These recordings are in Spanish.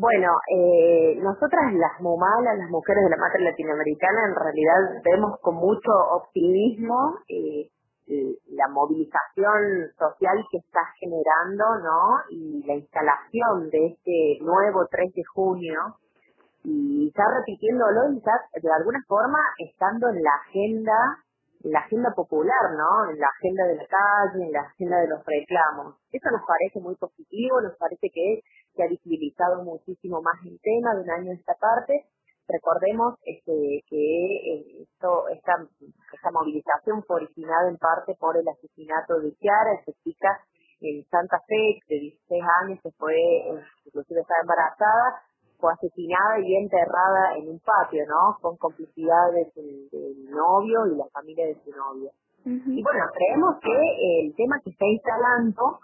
Bueno, eh, nosotras las mumalas, las mujeres de la madre latinoamericana, en realidad vemos con mucho optimismo eh, la movilización social que está generando, ¿no? Y la instalación de este nuevo 3 de junio y está repitiéndolo y está de alguna forma estando en la agenda, en la agenda popular, ¿no? En la agenda de la calle, en la agenda de los reclamos. Eso nos parece muy positivo, nos parece que se ha visibilizado muchísimo más el tema de un año esta parte Recordemos este, que eh, esto, esta, esta movilización fue originada en parte por el asesinato de Chiara, esa chica en Santa Fe, de 16 años, que fue, inclusive estaba embarazada, fue asesinada y enterrada en un patio, ¿no? Con complicidad del, novio y la familia de su novio. Y bueno, creemos que el tema que está instalando,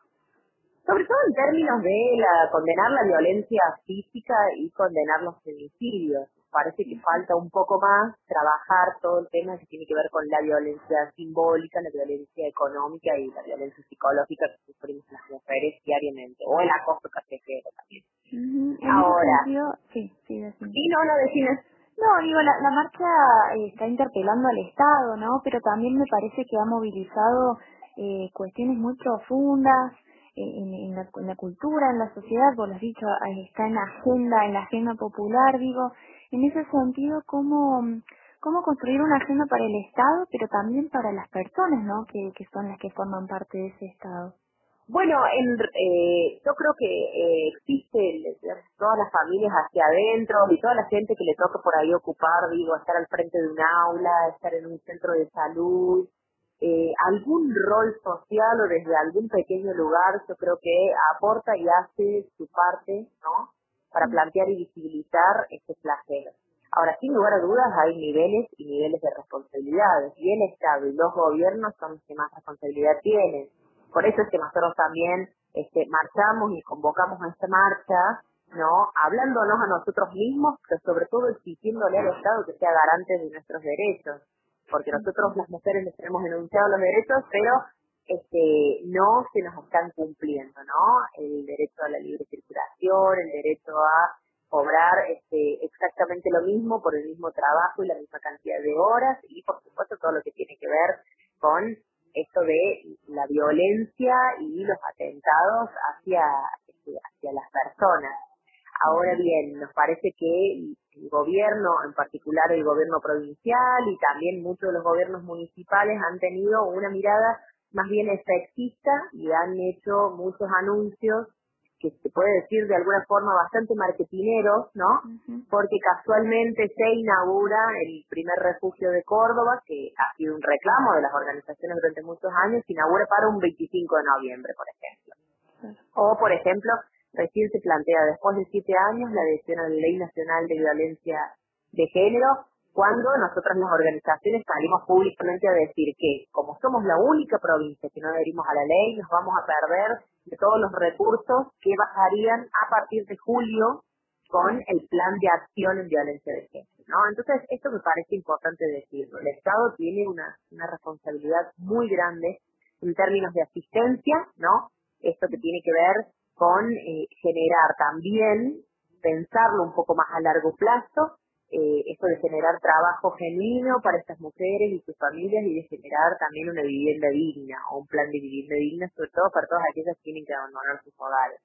sobre todo en términos de la, condenar la violencia física y condenar los femicidios, parece que falta un poco más trabajar todo el tema que tiene que ver con la violencia simbólica, la violencia económica y la violencia psicológica que sufrimos las mujeres diariamente, o el acoso callejero también. Ahora, sí, sí, sí, no, no decimos. No, digo, la, la marcha eh, está interpelando al Estado, ¿no? Pero también me parece que ha movilizado eh, cuestiones muy profundas en, en, la, en la cultura, en la sociedad, vos lo has dicho, está en la agenda, en la agenda popular, digo, en ese sentido, ¿cómo, cómo construir una agenda para el Estado, pero también para las personas, ¿no? Que, que son las que forman parte de ese Estado. Bueno, en, eh, yo creo que eh, existe todas las familias hacia adentro y toda la gente que le toca por ahí ocupar, digo, estar al frente de un aula, estar en un centro de salud, eh, algún rol social o desde algún pequeño lugar, yo creo que aporta y hace su parte, ¿no? para plantear y visibilizar este flagelo. Ahora, sin lugar a dudas, hay niveles y niveles de responsabilidades, y el Estado y los gobiernos son los que más responsabilidad tienen. Por eso es que nosotros también este, marchamos y convocamos a esta marcha, ¿no? Hablándonos a nosotros mismos, pero sobre todo exigiéndole al Estado que sea garante de nuestros derechos. Porque nosotros las mujeres les tenemos enunciado los derechos, pero este, no se nos están cumpliendo, ¿no? El derecho a la libre circulación, el derecho a cobrar este, exactamente lo mismo por el mismo trabajo y la misma cantidad de horas y por supuesto todo lo que tiene que ver con esto de la violencia y los atentados hacia, este, hacia las personas. Ahora bien, nos parece que el gobierno, en particular el gobierno provincial y también muchos de los gobiernos municipales han tenido una mirada más bien efectista y han hecho muchos anuncios que se puede decir de alguna forma bastante marketineros, ¿no? Porque casualmente se inaugura el primer refugio de Córdoba, que ha sido un reclamo de las organizaciones durante muchos años, se inaugura para un 25 de noviembre, por ejemplo. O, por ejemplo, recién se plantea después de siete años la adhesión a la Ley Nacional de Violencia de Género, cuando nosotras las organizaciones salimos públicamente a decir que como somos la única provincia que no adherimos a la ley, nos vamos a perder de todos los recursos que bajarían a partir de julio con el plan de acción en violencia de género. ¿no? Entonces, esto me parece importante decirlo. El Estado tiene una, una responsabilidad muy grande en términos de asistencia, ¿no? Esto que tiene que ver con eh, generar también, pensarlo un poco más a largo plazo, eh, esto de generar trabajo genuino para estas mujeres y sus familias y de generar también una vivienda digna o un plan de vivienda digna, sobre todo para todas aquellas que tienen que abandonar sus hogares.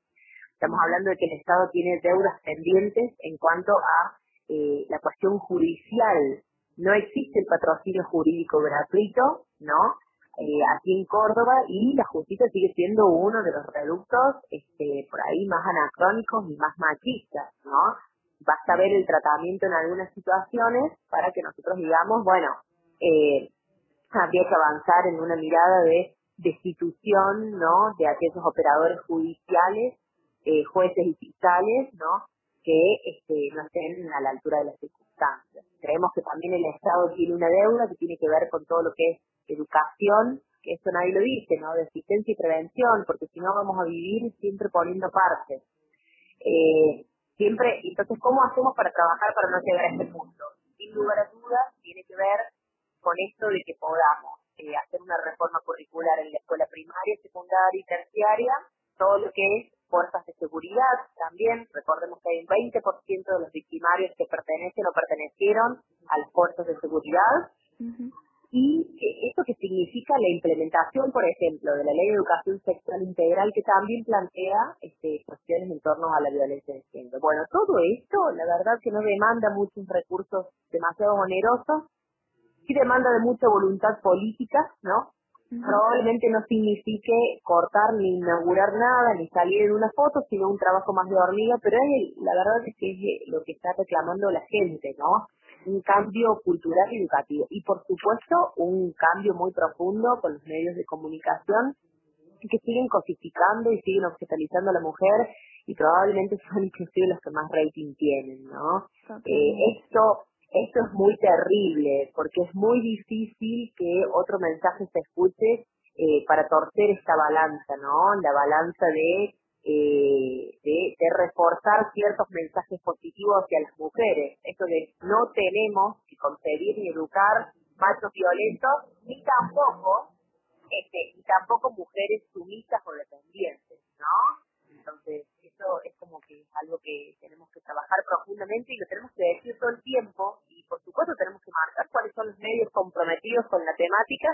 Estamos hablando de que el Estado tiene deudas pendientes en cuanto a eh, la cuestión judicial. No existe el patrocinio jurídico gratuito, ¿no? Eh, aquí en Córdoba y la justicia sigue siendo uno de los reductos este, por ahí más anacrónicos y más machistas, ¿no? basta ver el tratamiento en algunas situaciones para que nosotros digamos, bueno, eh, habría que avanzar en una mirada de destitución, ¿no? De aquellos operadores judiciales, eh, jueces y fiscales, ¿no? que este, no estén a la altura de las circunstancias. Creemos que también el Estado tiene una deuda que tiene que ver con todo lo que es educación, que esto nadie lo dice, ¿no? De asistencia y prevención, porque si no vamos a vivir siempre poniendo partes. Eh, siempre, entonces, ¿cómo hacemos para trabajar para no llegar a este punto? Sin lugar a dudas, tiene que ver con esto de que podamos eh, hacer una reforma curricular en la escuela primaria, secundaria y terciaria, todo lo que es fuerzas de seguridad también. Recordemos que hay un 20% de los victimarios que pertenecen o pertenecieron a las fuerzas de seguridad. Y esto que significa la implementación, por ejemplo, de la Ley de Educación Sexual Integral, que también plantea este, cuestiones en torno a la violencia de género. Bueno, todo esto, la verdad que no demanda muchos recursos demasiado onerosos, sí demanda de mucha voluntad política, ¿no? Probablemente no signifique cortar ni inaugurar nada, ni salir en una foto, sino un trabajo más de hormiga, pero la verdad es que es lo que está reclamando la gente, ¿no? Un cambio cultural y educativo. Y por supuesto, un cambio muy profundo con los medios de comunicación que siguen cosificando y siguen objetalizando a la mujer y probablemente son inclusive los que más rating tienen, ¿no? Eh, esto esto es muy terrible porque es muy difícil que otro mensaje se escuche eh, para torcer esta balanza, ¿no? La balanza de, eh, de, reforzar ciertos mensajes positivos hacia las mujeres. Esto de no tenemos que concebir ni educar machos violentos, ni tampoco, este, ni tampoco mujeres sumisas o dependientes, ¿no? Entonces, eso es como que es algo que tenemos que trabajar profundamente y lo tenemos que decir todo el tiempo y por supuesto tenemos que marcar cuáles son los medios comprometidos con la temática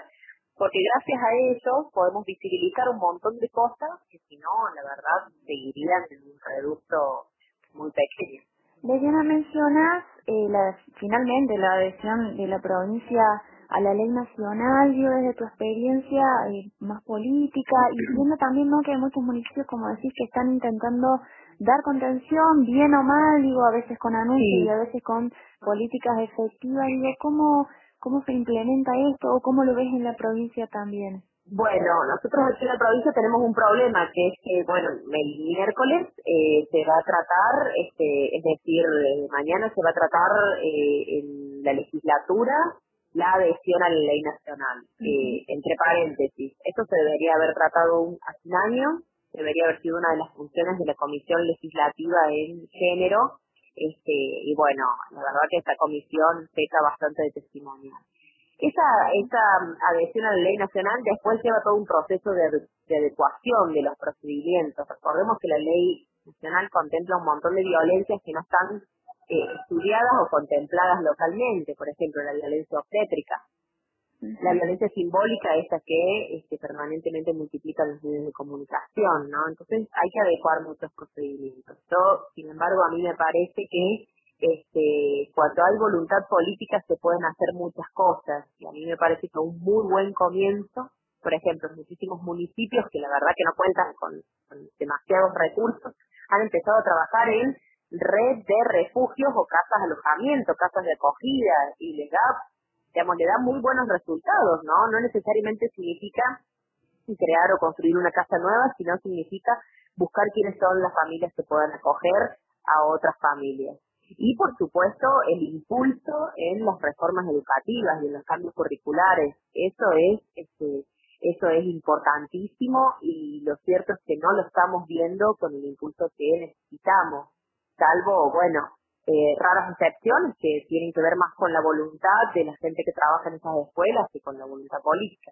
porque gracias a ellos podemos visibilizar un montón de cosas que si no, la verdad, seguirían en un reducto muy pequeño. Leyena, mencionas eh, la, finalmente la adhesión de la provincia a la ley nacional, yo desde tu experiencia eh, más política y viendo también ¿no? que hay muchos municipios, como decís, que están intentando dar contención, bien o mal, digo, a veces con anuncios y a veces con políticas efectivas, digo, ¿cómo, ¿cómo se implementa esto o cómo lo ves en la provincia también? Bueno, nosotros aquí en la provincia tenemos un problema que es que, bueno, el miércoles eh, se va a tratar, este, es decir, eh, mañana se va a tratar eh, en la legislatura la adhesión a la ley nacional. Eh, entre paréntesis, esto se debería haber tratado un, hace un año, debería haber sido una de las funciones de la Comisión Legislativa en Género, este, y bueno, la verdad que esta comisión peca bastante de testimonial. Esa, esa adhesión a la ley nacional después lleva todo un proceso de, de adecuación de los procedimientos. Recordemos que la ley nacional contempla un montón de violencias que no están eh, estudiadas o contempladas localmente, por ejemplo, la violencia obstétrica. La violencia simbólica, esa que este, permanentemente multiplican los medios de comunicación, ¿no? Entonces hay que adecuar muchos procedimientos. Yo, sin embargo, a mí me parece que este, cuando hay voluntad política se pueden hacer muchas cosas y a mí me parece que un muy buen comienzo, por ejemplo, muchísimos municipios que la verdad que no cuentan con demasiados recursos, han empezado a trabajar en red de refugios o casas de alojamiento, casas de acogida, y le da, digamos, le da muy buenos resultados, ¿no? No necesariamente significa crear o construir una casa nueva, sino significa buscar quiénes son las familias que puedan acoger a otras familias. Y por supuesto el impulso en las reformas educativas y en los cambios curriculares. Eso es, este, eso es importantísimo y lo cierto es que no lo estamos viendo con el impulso que necesitamos salvo, bueno, eh, raras excepciones que tienen que ver más con la voluntad de la gente que trabaja en esas escuelas que con la voluntad política.